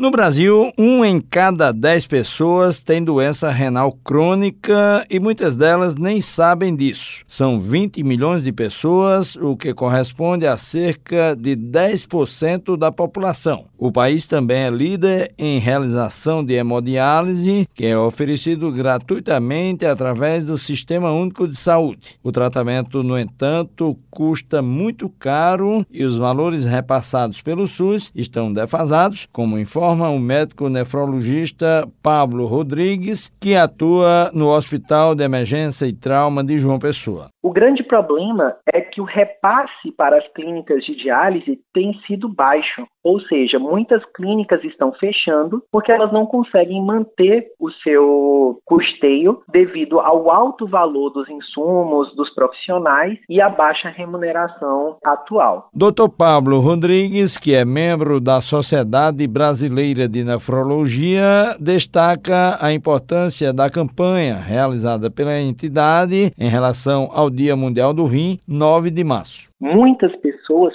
No Brasil, um em cada dez pessoas tem doença renal crônica e muitas delas nem sabem disso. São 20 milhões de pessoas, o que corresponde a cerca de 10% da população. O país também é líder em realização de hemodiálise, que é oferecido gratuitamente através do Sistema Único de Saúde. O tratamento, no entanto, custa muito caro e os valores repassados pelo SUS estão defasados, como informa informa o médico nefrologista Pablo Rodrigues, que atua no Hospital de Emergência e Trauma de João Pessoa. O grande problema é que o repasse para as clínicas de diálise tem sido baixo, ou seja, muitas clínicas estão fechando porque elas não conseguem manter o seu custeio devido ao alto valor dos insumos, dos profissionais e a baixa remuneração atual. Dr. Pablo Rodrigues, que é membro da Sociedade Brasileira de Nefrologia, destaca a importância da campanha realizada pela entidade em relação ao Dia Mundial do Rim, 9 de março. Muitas pessoas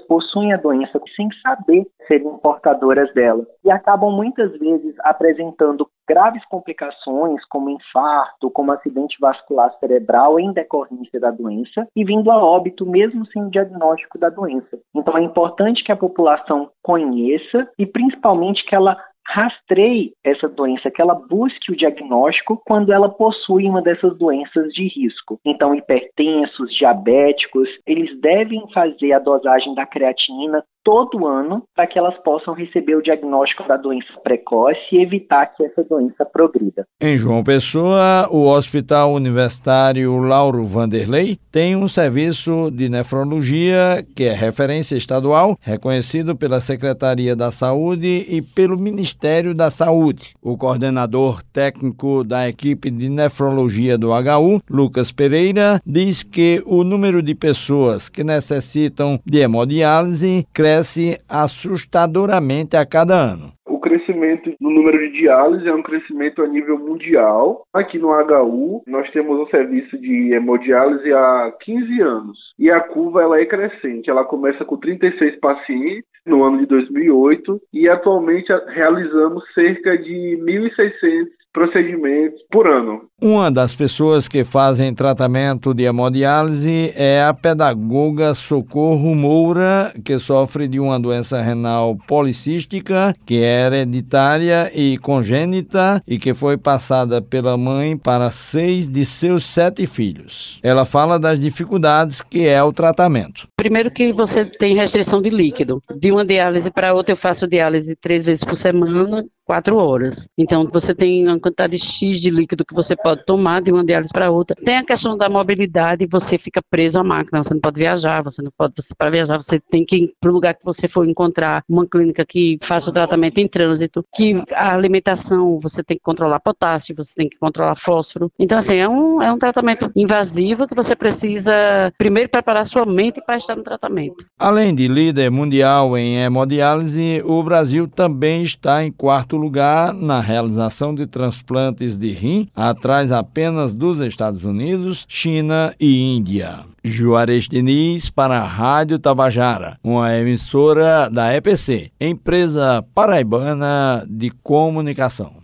possuem a doença sem saber serem portadoras dela e acabam muitas vezes apresentando graves complicações, como infarto, como acidente vascular cerebral em decorrência da doença e vindo a óbito mesmo sem o diagnóstico da doença. Então é importante que a população conheça e principalmente que ela rastreie essa doença, que ela busque o diagnóstico quando ela possui uma dessas doenças de risco. Então, hipertensos, diabéticos, eles devem fazer a dosagem da creatinina todo ano para que elas possam receber o diagnóstico da doença precoce e evitar que essa doença progrida. Em João Pessoa, o Hospital Universitário Lauro Vanderlei tem um serviço de nefrologia que é referência estadual, reconhecido pela Secretaria da Saúde e pelo Ministério da Saúde. O coordenador técnico da equipe de nefrologia do HU, Lucas Pereira, diz que o número de pessoas que necessitam de hemodiálise cresce cresce assustadoramente a cada ano. O crescimento no número de diálise é um crescimento a nível mundial. Aqui no HU, nós temos um serviço de hemodiálise há 15 anos. E a curva ela é crescente. Ela começa com 36 pacientes no ano de 2008 e atualmente realizamos cerca de 1.600 procedimentos por ano. Uma das pessoas que fazem tratamento de hemodiálise é a pedagoga Socorro Moura, que sofre de uma doença renal policística, que é hereditária e congênita e que foi passada pela mãe para seis de seus sete filhos. Ela fala das dificuldades que é o tratamento. Primeiro que você tem restrição de líquido. De uma diálise para outra eu faço diálise três vezes por semana quatro horas. Então, você tem uma quantidade X de líquido que você pode tomar de uma diálise para outra. Tem a questão da mobilidade, você fica preso à máquina, você não pode viajar, você não pode, para viajar, você tem que ir para o lugar que você for encontrar uma clínica que faça o tratamento em trânsito, que a alimentação, você tem que controlar potássio, você tem que controlar fósforo. Então, assim, é um, é um tratamento invasivo que você precisa primeiro preparar sua mente para estar no tratamento. Além de líder mundial em hemodiálise, o Brasil também está em quarto lugar na realização de transplantes de rim, atrás apenas dos Estados Unidos, China e Índia. Juarez Diniz para a Rádio Tabajara, uma emissora da EPC, empresa paraibana de comunicação.